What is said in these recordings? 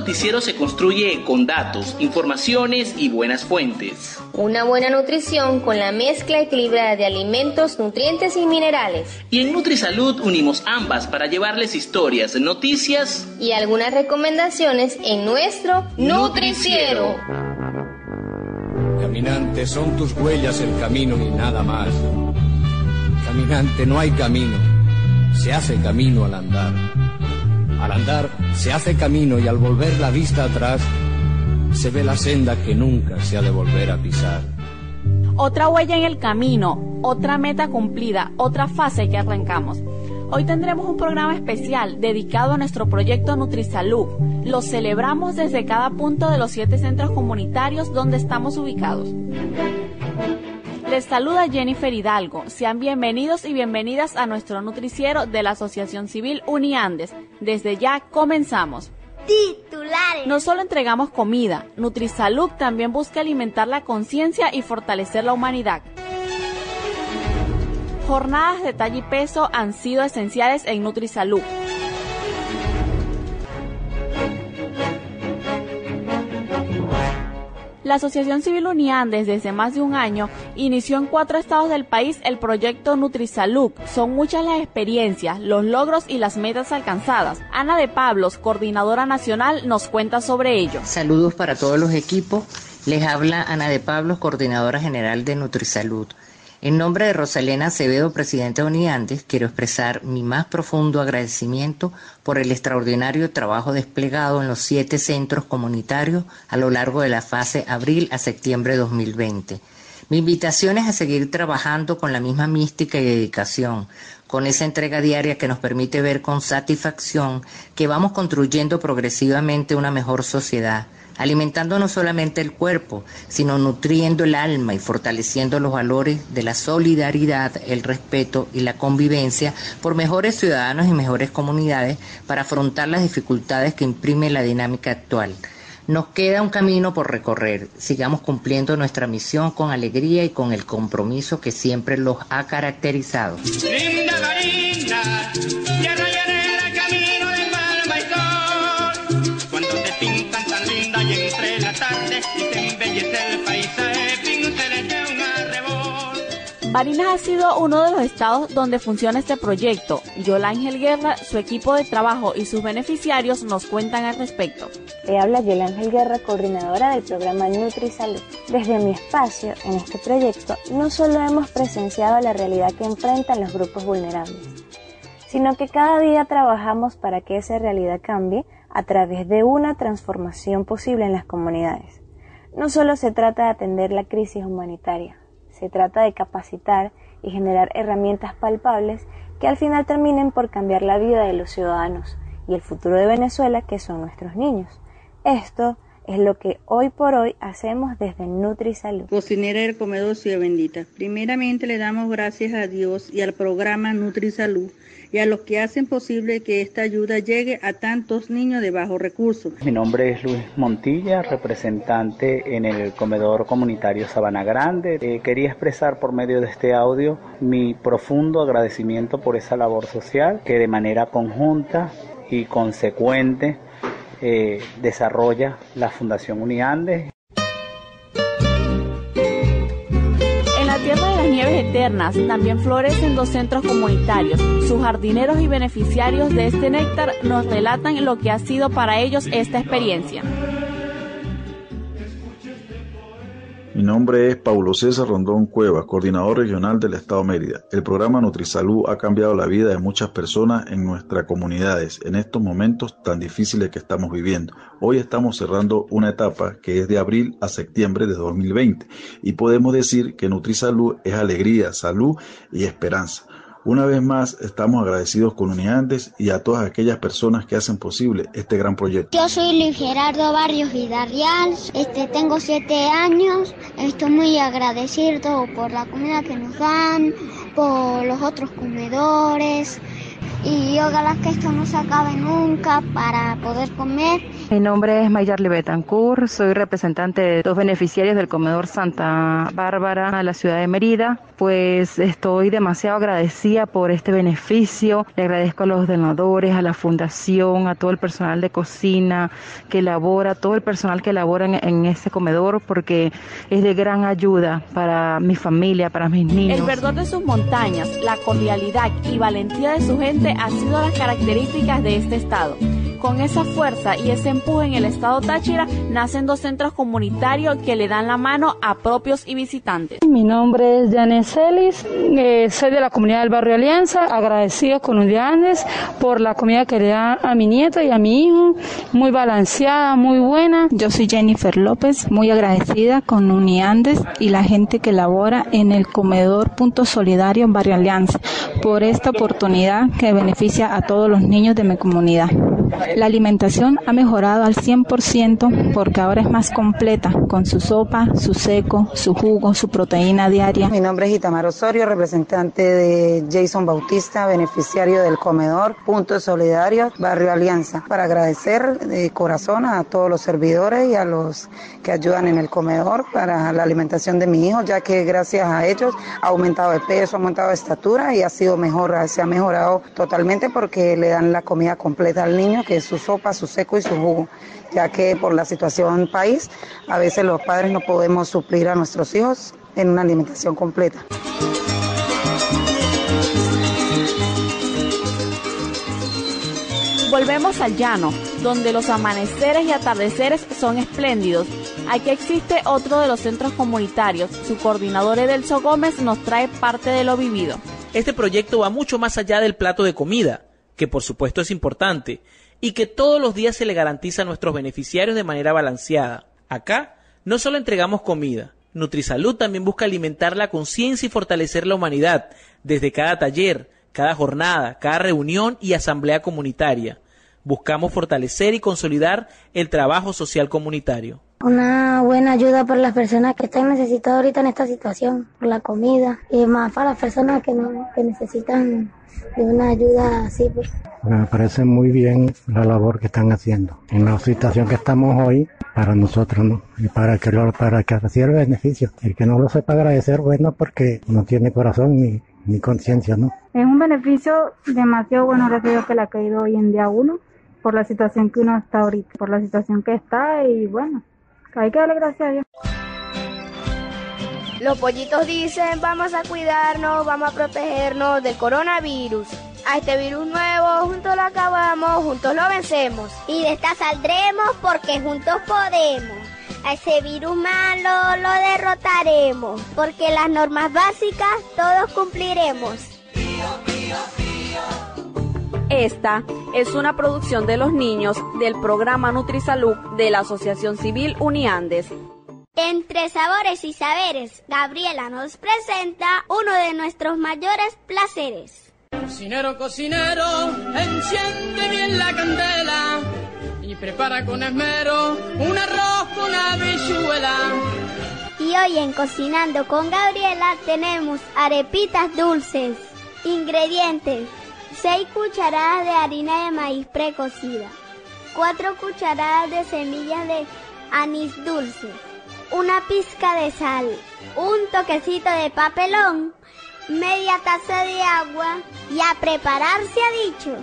noticiero se construye con datos, informaciones y buenas fuentes. Una buena nutrición con la mezcla equilibrada de alimentos, nutrientes y minerales. Y en NutriSalud unimos ambas para llevarles historias, noticias y algunas recomendaciones en nuestro Nutriciero. Caminante, son tus huellas el camino y nada más. Caminante, no hay camino, se hace camino al andar. Al andar se hace camino y al volver la vista atrás se ve la senda que nunca se ha de volver a pisar. Otra huella en el camino, otra meta cumplida, otra fase que arrancamos. Hoy tendremos un programa especial dedicado a nuestro proyecto NutriSalud. Lo celebramos desde cada punto de los siete centros comunitarios donde estamos ubicados. Les saluda Jennifer Hidalgo. Sean bienvenidos y bienvenidas a nuestro nutriciero de la Asociación Civil Uniandes. Desde ya comenzamos. Titulares. No solo entregamos comida, NutriSalud también busca alimentar la conciencia y fortalecer la humanidad. Jornadas de talla y peso han sido esenciales en NutriSalud. La Asociación Civil Uniandes desde más de un año inició en cuatro estados del país el proyecto NutriSalud. Son muchas las experiencias, los logros y las metas alcanzadas. Ana de Pablos, coordinadora nacional, nos cuenta sobre ello. Saludos para todos los equipos. Les habla Ana de Pablos, coordinadora general de NutriSalud. En nombre de Rosalena Acevedo, presidenta de Uniandes, quiero expresar mi más profundo agradecimiento por el extraordinario trabajo desplegado en los siete centros comunitarios a lo largo de la fase abril a septiembre de 2020. Mi invitación es a seguir trabajando con la misma mística y dedicación, con esa entrega diaria que nos permite ver con satisfacción que vamos construyendo progresivamente una mejor sociedad alimentando no solamente el cuerpo, sino nutriendo el alma y fortaleciendo los valores de la solidaridad, el respeto y la convivencia por mejores ciudadanos y mejores comunidades para afrontar las dificultades que imprime la dinámica actual. Nos queda un camino por recorrer. Sigamos cumpliendo nuestra misión con alegría y con el compromiso que siempre los ha caracterizado. Barinas ha sido uno de los estados donde funciona este proyecto. Ángel Guerra, su equipo de trabajo y sus beneficiarios nos cuentan al respecto. Le habla Ángel Guerra, coordinadora del programa NutriSalud. Desde mi espacio en este proyecto, no solo hemos presenciado la realidad que enfrentan los grupos vulnerables, sino que cada día trabajamos para que esa realidad cambie a través de una transformación posible en las comunidades. No solo se trata de atender la crisis humanitaria, se trata de capacitar y generar herramientas palpables que al final terminen por cambiar la vida de los ciudadanos y el futuro de Venezuela, que son nuestros niños. Esto es lo que hoy por hoy hacemos desde NutriSalud. Cocinera del Comedor Ciudad Bendita. Primeramente le damos gracias a Dios y al programa NutriSalud y a los que hacen posible que esta ayuda llegue a tantos niños de bajos recursos. Mi nombre es Luis Montilla, representante en el comedor comunitario Sabana Grande. Eh, quería expresar por medio de este audio mi profundo agradecimiento por esa labor social que de manera conjunta y consecuente eh, desarrolla la Fundación Uniandes. Tierra de las Nieves Eternas también florecen dos centros comunitarios. Sus jardineros y beneficiarios de este néctar nos relatan lo que ha sido para ellos esta experiencia. Mi nombre es Paulo César Rondón Cuevas, coordinador regional del Estado Mérida. El programa NutriSalud ha cambiado la vida de muchas personas en nuestras comunidades en estos momentos tan difíciles que estamos viviendo. Hoy estamos cerrando una etapa que es de abril a septiembre de 2020 y podemos decir que NutriSalud es alegría, salud y esperanza. Una vez más, estamos agradecidos con Uniandes y a todas aquellas personas que hacen posible este gran proyecto. Yo soy Luis Gerardo Barrios Villarreal, este, tengo siete años, estoy muy agradecido por la comida que nos dan, por los otros comedores, y ojalá que esto no se acabe nunca para poder comer. Mi nombre es Mayarli Betancourt, soy representante de dos beneficiarios del comedor Santa Bárbara de la ciudad de Mérida. Pues estoy demasiado agradecida por este beneficio. Le agradezco a los donadores, a la fundación, a todo el personal de cocina que elabora, todo el personal que elabora en, en este comedor, porque es de gran ayuda para mi familia, para mis niños. El verdor de sus montañas, la cordialidad y valentía de su gente han sido las características de este estado. Con esa fuerza y ese empuje en el estado Táchira nacen dos centros comunitarios que le dan la mano a propios y visitantes. Mi nombre es Janet Celis, eh, soy de la comunidad del barrio Alianza, agradecido con Andes por la comida que le da a mi nieto y a mi hijo, muy balanceada, muy buena. Yo soy Jennifer López, muy agradecida con Uniandes y la gente que labora en el comedor Punto Solidario en Barrio Alianza por esta oportunidad que beneficia a todos los niños de mi comunidad. La alimentación ha mejorado al 100% porque ahora es más completa con su sopa, su seco, su jugo, su proteína diaria. Mi nombre es Itamar Osorio, representante de Jason Bautista, beneficiario del comedor Punto Solidario Barrio Alianza, para agradecer de corazón a todos los servidores y a los que ayudan en el comedor para la alimentación de mi hijo, ya que gracias a ellos ha aumentado de peso, ha aumentado de estatura y ha sido mejor, se ha mejorado totalmente porque le dan la comida completa al niño que es su sopa, su seco y su jugo, ya que por la situación país a veces los padres no podemos suplir a nuestros hijos en una alimentación completa. Volvemos al llano, donde los amaneceres y atardeceres son espléndidos. Aquí existe otro de los centros comunitarios. Su coordinador Edelso Gómez nos trae parte de lo vivido. Este proyecto va mucho más allá del plato de comida, que por supuesto es importante, y que todos los días se le garantiza a nuestros beneficiarios de manera balanceada. Acá no solo entregamos comida, Nutrisalud también busca alimentar la conciencia y fortalecer la humanidad desde cada taller, cada jornada, cada reunión y asamblea comunitaria. Buscamos fortalecer y consolidar el trabajo social comunitario. Una buena ayuda para las personas que están necesitadas ahorita en esta situación, por la comida, y más para las personas que, no, que necesitan de una ayuda así. Pues. Me parece muy bien la labor que están haciendo en la situación que estamos hoy para nosotros, ¿no? Y para que, lo, para que reciba el beneficio. El que no lo sepa agradecer, bueno, porque no tiene corazón ni, ni conciencia, ¿no? Es un beneficio demasiado bueno, gracias que le ha caído hoy en día uno, por la situación que uno está ahorita, por la situación que está y bueno, hay que darle gracias a Dios. Los pollitos dicen, vamos a cuidarnos, vamos a protegernos del coronavirus. A este virus nuevo, juntos lo acabamos, juntos lo vencemos. Y de esta saldremos porque juntos podemos. A ese virus malo lo derrotaremos, porque las normas básicas todos cumpliremos. Esta es una producción de los niños del programa Nutrisalud de la Asociación Civil Uniandes. Entre sabores y saberes, Gabriela nos presenta uno de nuestros mayores placeres. Cocinero, cocinero, enciende bien la candela y prepara con esmero un arroz con habichuela. Y hoy en Cocinando con Gabriela tenemos arepitas dulces. Ingredientes: 6 cucharadas de harina de maíz precocida, 4 cucharadas de semillas de anís dulce, una pizca de sal, un toquecito de papelón, media taza de agua y a preparar se ha dicho.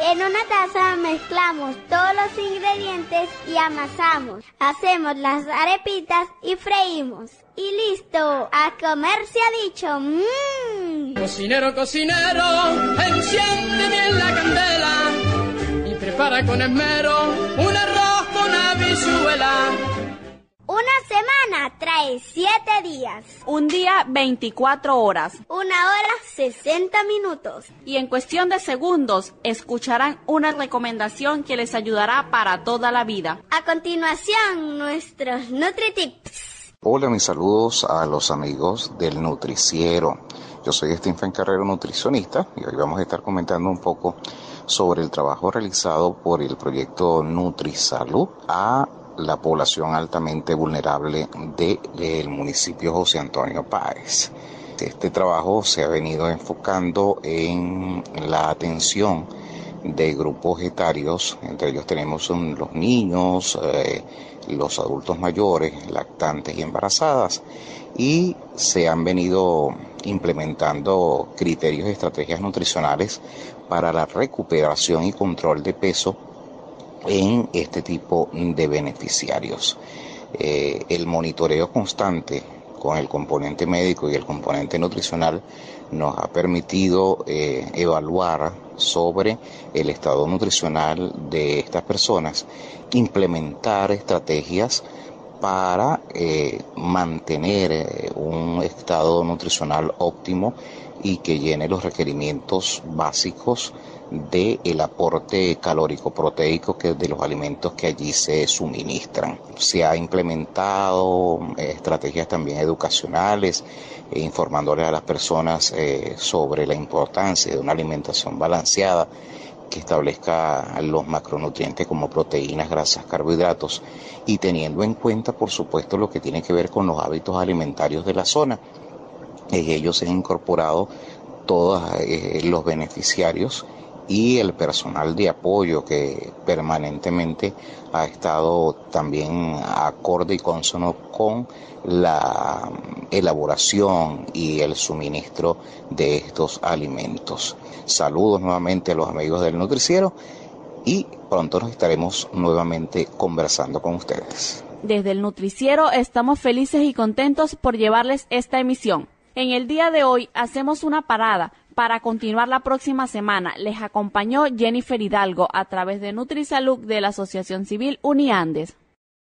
En una taza mezclamos todos los ingredientes y amasamos. Hacemos las arepitas y freímos. Y listo, a comer se ha dicho. Mmm. Cocinero, cocinero, enciende bien la candela y prepara con esmero semana trae 7 días. Un día 24 horas. Una hora 60 minutos. Y en cuestión de segundos escucharán una recomendación que les ayudará para toda la vida. A continuación, nuestros NutriTips. Hola, mis saludos a los amigos del Nutriciero. Yo soy Stephen Carrero, nutricionista, y hoy vamos a estar comentando un poco sobre el trabajo realizado por el proyecto NutriSalud a la población altamente vulnerable del municipio José Antonio Páez. Este trabajo se ha venido enfocando en la atención de grupos etarios, entre ellos tenemos los niños, eh, los adultos mayores, lactantes y embarazadas, y se han venido implementando criterios y estrategias nutricionales para la recuperación y control de peso en este tipo de beneficiarios. Eh, el monitoreo constante con el componente médico y el componente nutricional nos ha permitido eh, evaluar sobre el estado nutricional de estas personas, implementar estrategias para eh, mantener eh, un estado nutricional óptimo y que llene los requerimientos básicos del aporte calórico proteico que de los alimentos que allí se suministran. Se ha implementado eh, estrategias también educacionales, informándoles a las personas sobre la importancia de una alimentación balanceada que establezca los macronutrientes como proteínas, grasas, carbohidratos y teniendo en cuenta, por supuesto, lo que tiene que ver con los hábitos alimentarios de la zona. ellos se han incorporado todos los beneficiarios y el personal de apoyo que permanentemente ha estado también acorde y consono con la elaboración y el suministro de estos alimentos. Saludos nuevamente a los amigos del Nutriciero y pronto nos estaremos nuevamente conversando con ustedes. Desde el Nutriciero estamos felices y contentos por llevarles esta emisión. En el día de hoy hacemos una parada para continuar la próxima semana. Les acompañó Jennifer Hidalgo a través de NutriSalud de la Asociación Civil Uniandes.